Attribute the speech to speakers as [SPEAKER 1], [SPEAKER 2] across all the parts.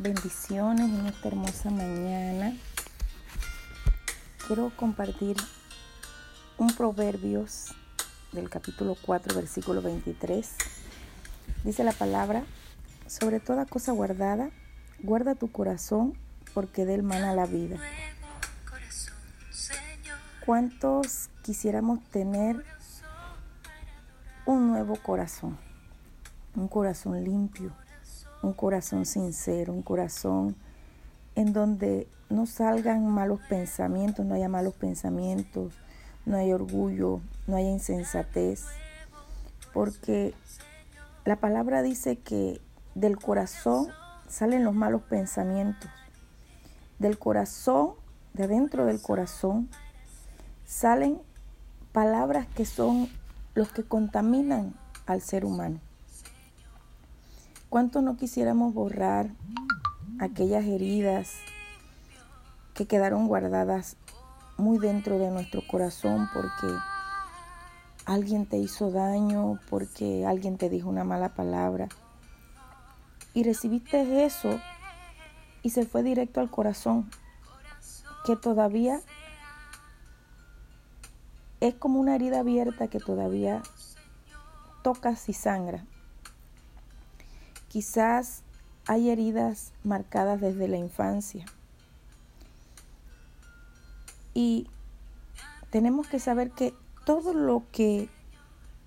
[SPEAKER 1] Bendiciones en esta hermosa mañana. Quiero compartir un Proverbios del capítulo 4, versículo 23. Dice la palabra, sobre toda cosa guardada, guarda tu corazón porque de él mana la vida. ¿Cuántos quisiéramos tener un nuevo corazón? Un corazón limpio, un corazón sincero, un corazón en donde no salgan malos pensamientos, no haya malos pensamientos, no hay orgullo, no haya insensatez, porque la palabra dice que del corazón salen los malos pensamientos, del corazón, de dentro del corazón, salen palabras que son los que contaminan al ser humano. ¿Cuánto no quisiéramos borrar aquellas heridas que quedaron guardadas muy dentro de nuestro corazón porque alguien te hizo daño, porque alguien te dijo una mala palabra? Y recibiste eso y se fue directo al corazón, que todavía es como una herida abierta que todavía tocas y sangra. Quizás hay heridas marcadas desde la infancia. Y tenemos que saber que todo lo que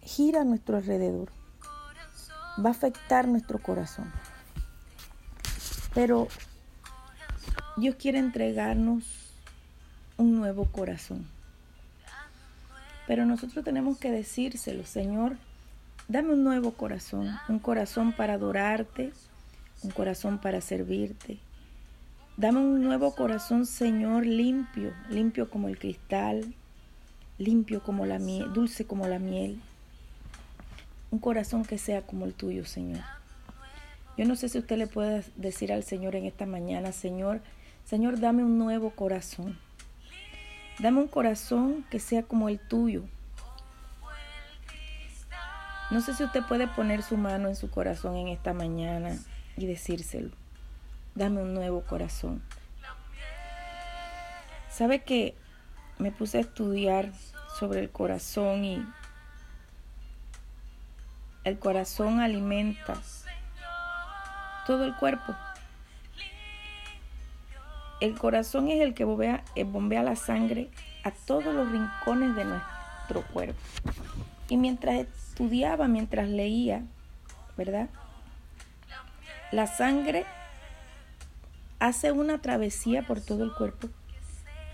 [SPEAKER 1] gira a nuestro alrededor va a afectar nuestro corazón. Pero Dios quiere entregarnos un nuevo corazón. Pero nosotros tenemos que decírselo, Señor, Dame un nuevo corazón, un corazón para adorarte, un corazón para servirte. Dame un nuevo corazón, Señor, limpio, limpio como el cristal, limpio como la miel, dulce como la miel. Un corazón que sea como el tuyo, Señor. Yo no sé si usted le puede decir al Señor en esta mañana, Señor, Señor, dame un nuevo corazón. Dame un corazón que sea como el tuyo, no sé si usted puede poner su mano en su corazón en esta mañana y decírselo. Dame un nuevo corazón. ¿Sabe que me puse a estudiar sobre el corazón y el corazón alimenta todo el cuerpo? El corazón es el que bombea, eh, bombea la sangre a todos los rincones de nuestro cuerpo. Y mientras estudiaba, mientras leía, ¿verdad? La sangre hace una travesía por todo el cuerpo,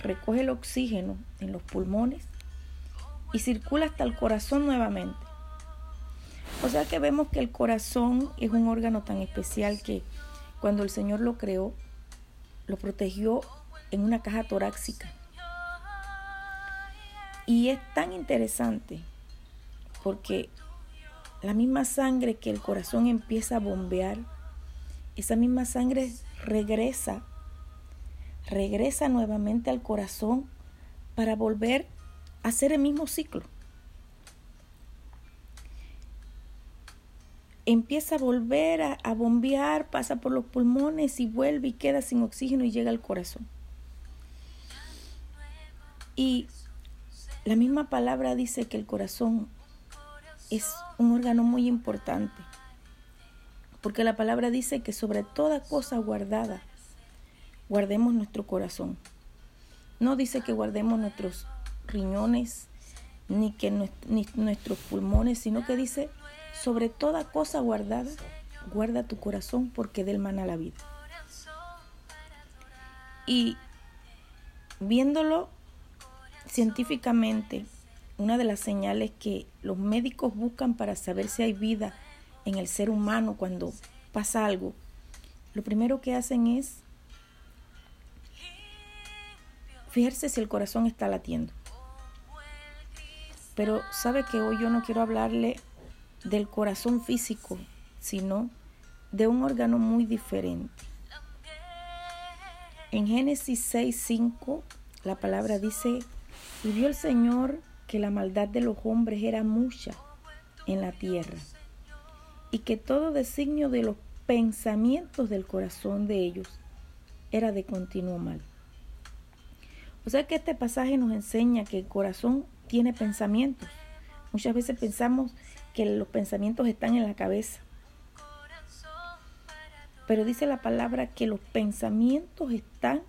[SPEAKER 1] recoge el oxígeno en los pulmones y circula hasta el corazón nuevamente. O sea que vemos que el corazón es un órgano tan especial que cuando el Señor lo creó, lo protegió en una caja torácica. Y es tan interesante porque la misma sangre que el corazón empieza a bombear, esa misma sangre regresa, regresa nuevamente al corazón para volver a hacer el mismo ciclo. Empieza a volver a, bombear, pasa por los pulmones y vuelve y queda sin oxígeno y llega al corazón. Y la misma palabra dice que el corazón es un órgano muy importante, porque la palabra dice que sobre toda cosa guardada, guardemos nuestro corazón. No dice que guardemos nuestros riñones, ni que nuestros pulmones, sino que dice, sobre toda cosa guardada, guarda tu corazón porque del mana la vida. Y viéndolo científicamente, una de las señales que los médicos buscan para saber si hay vida en el ser humano cuando pasa algo, lo primero que hacen es fijarse si el corazón está latiendo. Pero sabe que hoy yo no quiero hablarle del corazón físico, sino de un órgano muy diferente. En Génesis 6:5 la palabra dice, y vio el Señor que la maldad de los hombres era mucha en la tierra y que todo designio de los pensamientos del corazón de ellos era de continuo mal. O sea que este pasaje nos enseña que el corazón tiene pensamientos. Muchas veces pensamos que los pensamientos están en la cabeza. Pero dice la palabra que los pensamientos están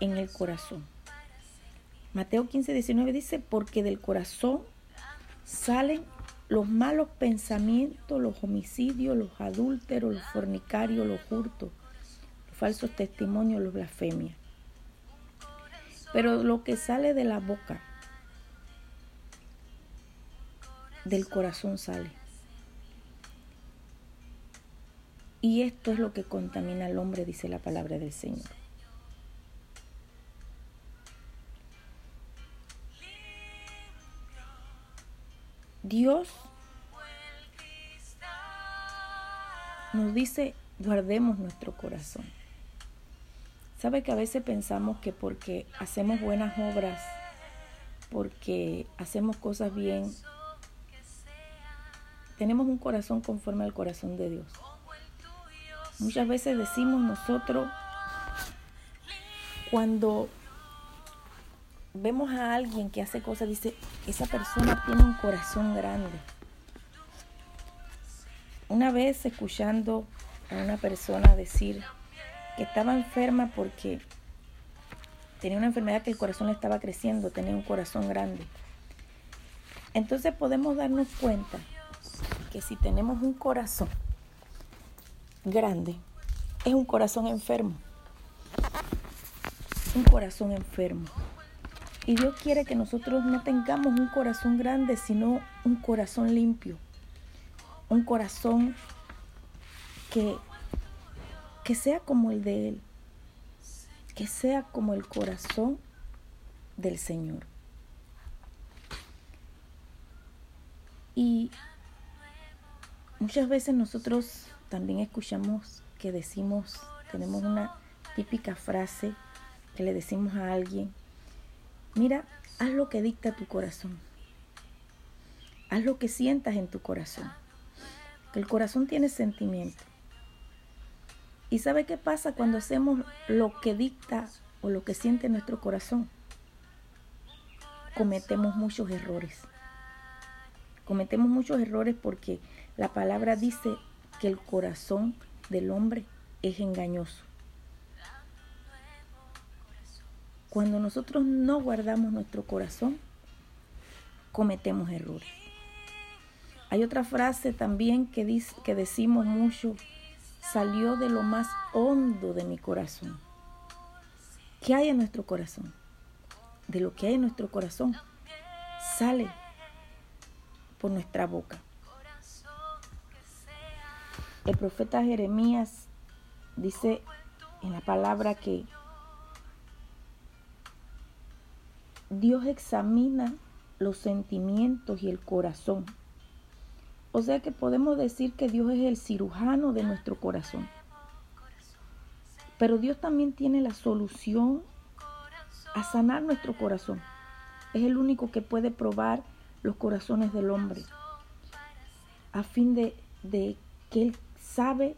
[SPEAKER 1] en el corazón. Mateo 15, 19 dice, porque del corazón salen los malos pensamientos, los homicidios, los adúlteros, los fornicarios, los hurtos, los falsos testimonios, los blasfemias. Pero lo que sale de la boca, del corazón sale. Y esto es lo que contamina al hombre, dice la palabra del Señor. Dios nos dice, guardemos nuestro corazón. Sabe que a veces pensamos que porque hacemos buenas obras, porque hacemos cosas bien, tenemos un corazón conforme al corazón de Dios. Muchas veces decimos nosotros, cuando vemos a alguien que hace cosas, dice, esa persona tiene un corazón grande. Una vez escuchando a una persona decir que estaba enferma porque tenía una enfermedad que el corazón le estaba creciendo, tenía un corazón grande. Entonces podemos darnos cuenta que si tenemos un corazón grande, es un corazón enfermo. Un corazón enfermo. Y Dios quiere que nosotros no tengamos un corazón grande, sino un corazón limpio. Un corazón que, que sea como el de Él. Que sea como el corazón del Señor. Y Muchas veces nosotros también escuchamos que decimos, tenemos una típica frase que le decimos a alguien, mira, haz lo que dicta tu corazón, haz lo que sientas en tu corazón, que el corazón tiene sentimiento. ¿Y sabe qué pasa cuando hacemos lo que dicta o lo que siente nuestro corazón? Cometemos muchos errores. Cometemos muchos errores porque la palabra dice que el corazón del hombre es engañoso. Cuando nosotros no guardamos nuestro corazón, cometemos errores. Hay otra frase también que, dice, que decimos mucho, salió de lo más hondo de mi corazón. ¿Qué hay en nuestro corazón? De lo que hay en nuestro corazón sale por nuestra boca. El profeta Jeremías dice en la palabra que Dios examina los sentimientos y el corazón. O sea que podemos decir que Dios es el cirujano de nuestro corazón. Pero Dios también tiene la solución a sanar nuestro corazón. Es el único que puede probar los corazones del hombre a fin de, de que Él sabe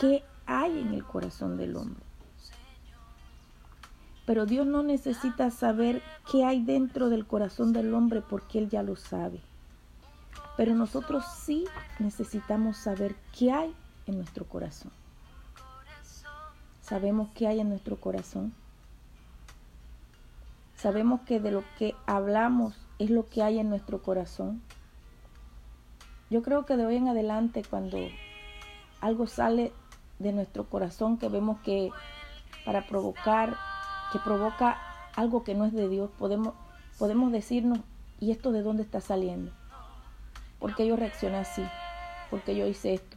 [SPEAKER 1] qué hay en el corazón del hombre. Pero Dios no necesita saber qué hay dentro del corazón del hombre porque Él ya lo sabe. Pero nosotros sí necesitamos saber qué hay en nuestro corazón. Sabemos qué hay en nuestro corazón. Sabemos que de lo que hablamos es lo que hay en nuestro corazón. Yo creo que de hoy en adelante cuando algo sale de nuestro corazón que vemos que para provocar, que provoca algo que no es de Dios, podemos, podemos decirnos, ¿y esto de dónde está saliendo? ¿Por qué yo reaccioné así? ¿Por qué yo hice esto?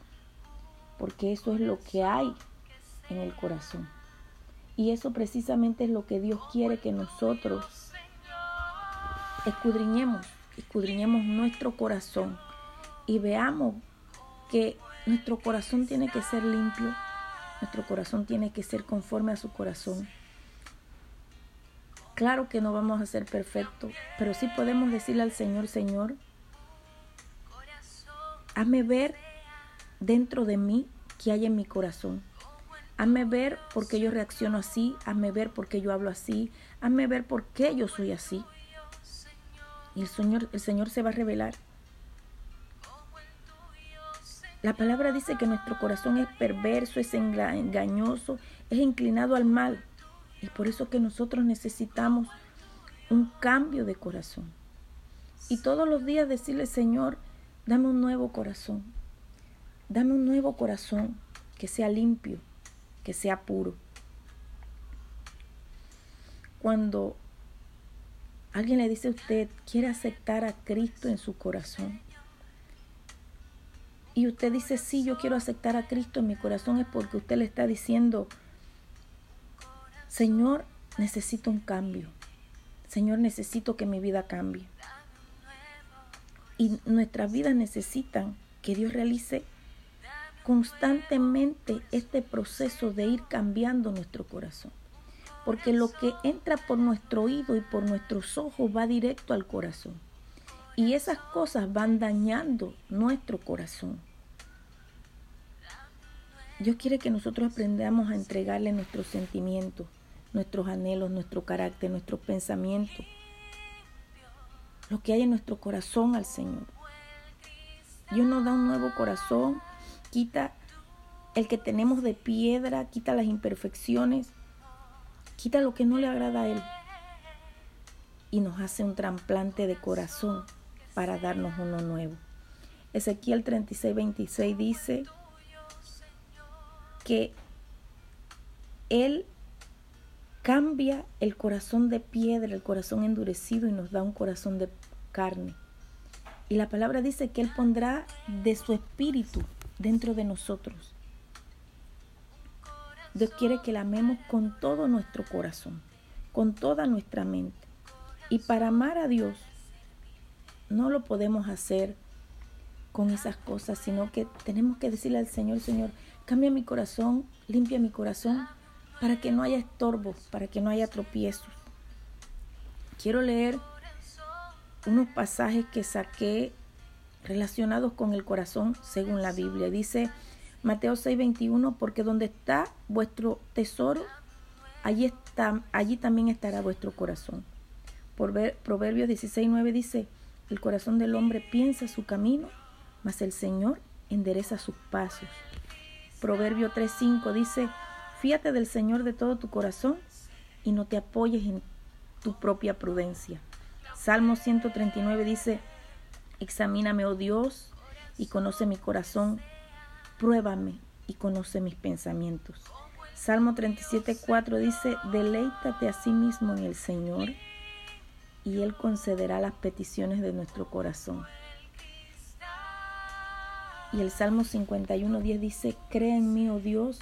[SPEAKER 1] Porque eso es lo que hay en el corazón. Y eso precisamente es lo que Dios quiere que nosotros escudriñemos, escudriñemos nuestro corazón y veamos que nuestro corazón tiene que ser limpio, nuestro corazón tiene que ser conforme a su corazón. Claro que no vamos a ser perfectos, pero sí podemos decirle al Señor, Señor, hazme ver dentro de mí qué hay en mi corazón. Hazme ver por qué yo reacciono así, hazme ver por qué yo hablo así, hazme ver por qué yo soy así. Y el Señor, el Señor se va a revelar. La palabra dice que nuestro corazón es perverso, es engañoso, es inclinado al mal. Y por eso que nosotros necesitamos un cambio de corazón. Y todos los días decirle, Señor, dame un nuevo corazón. Dame un nuevo corazón que sea limpio, que sea puro. Cuando alguien le dice a usted, quiere aceptar a Cristo en su corazón, y usted dice, sí, yo quiero aceptar a Cristo en mi corazón, es porque usted le está diciendo, Señor, necesito un cambio. Señor, necesito que mi vida cambie. Y nuestras vidas necesitan que Dios realice constantemente este proceso de ir cambiando nuestro corazón. Porque lo que entra por nuestro oído y por nuestros ojos va directo al corazón. Y esas cosas van dañando nuestro corazón. Dios quiere que nosotros aprendamos a entregarle nuestros sentimientos, nuestros anhelos, nuestro carácter, nuestros pensamientos, lo que hay en nuestro corazón al Señor. Dios nos da un nuevo corazón, quita el que tenemos de piedra, quita las imperfecciones, quita lo que no le agrada a Él y nos hace un trasplante de corazón para darnos uno nuevo. Ezequiel 36, 26 dice que Él cambia el corazón de piedra, el corazón endurecido y nos da un corazón de carne. Y la palabra dice que Él pondrá de su espíritu dentro de nosotros. Dios quiere que la amemos con todo nuestro corazón, con toda nuestra mente. Y para amar a Dios no lo podemos hacer con esas cosas, sino que tenemos que decirle al Señor, Señor, cambia mi corazón, limpia mi corazón, para que no haya estorbos, para que no haya tropiezos. Quiero leer unos pasajes que saqué relacionados con el corazón según la Biblia. Dice Mateo 6:21, porque donde está vuestro tesoro, allí, está, allí también estará vuestro corazón. Por ver, Proverbios 16:9 dice, el corazón del hombre piensa su camino, mas el Señor endereza sus pasos. Proverbio 3:5 dice, fíate del Señor de todo tu corazón y no te apoyes en tu propia prudencia. Salmo 139 dice, examíname, oh Dios, y conoce mi corazón, pruébame y conoce mis pensamientos. Salmo 37:4 dice, deleítate a sí mismo en el Señor y Él concederá las peticiones de nuestro corazón. Y el Salmo 51.10 dice, crea en mí, oh Dios,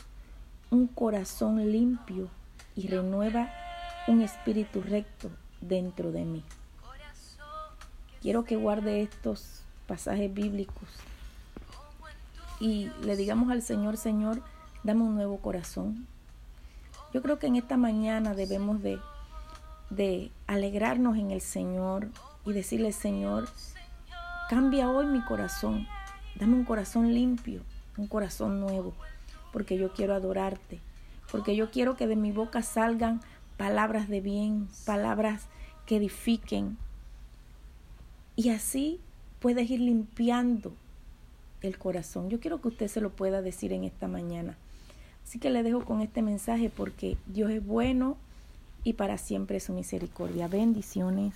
[SPEAKER 1] un corazón limpio y renueva un espíritu recto dentro de mí. Quiero que guarde estos pasajes bíblicos y le digamos al Señor, Señor, dame un nuevo corazón. Yo creo que en esta mañana debemos de, de alegrarnos en el Señor y decirle, Señor, cambia hoy mi corazón Dame un corazón limpio, un corazón nuevo, porque yo quiero adorarte, porque yo quiero que de mi boca salgan palabras de bien, palabras que edifiquen. Y así puedes ir limpiando el corazón. Yo quiero que usted se lo pueda decir en esta mañana. Así que le dejo con este mensaje porque Dios es bueno y para siempre su misericordia. Bendiciones.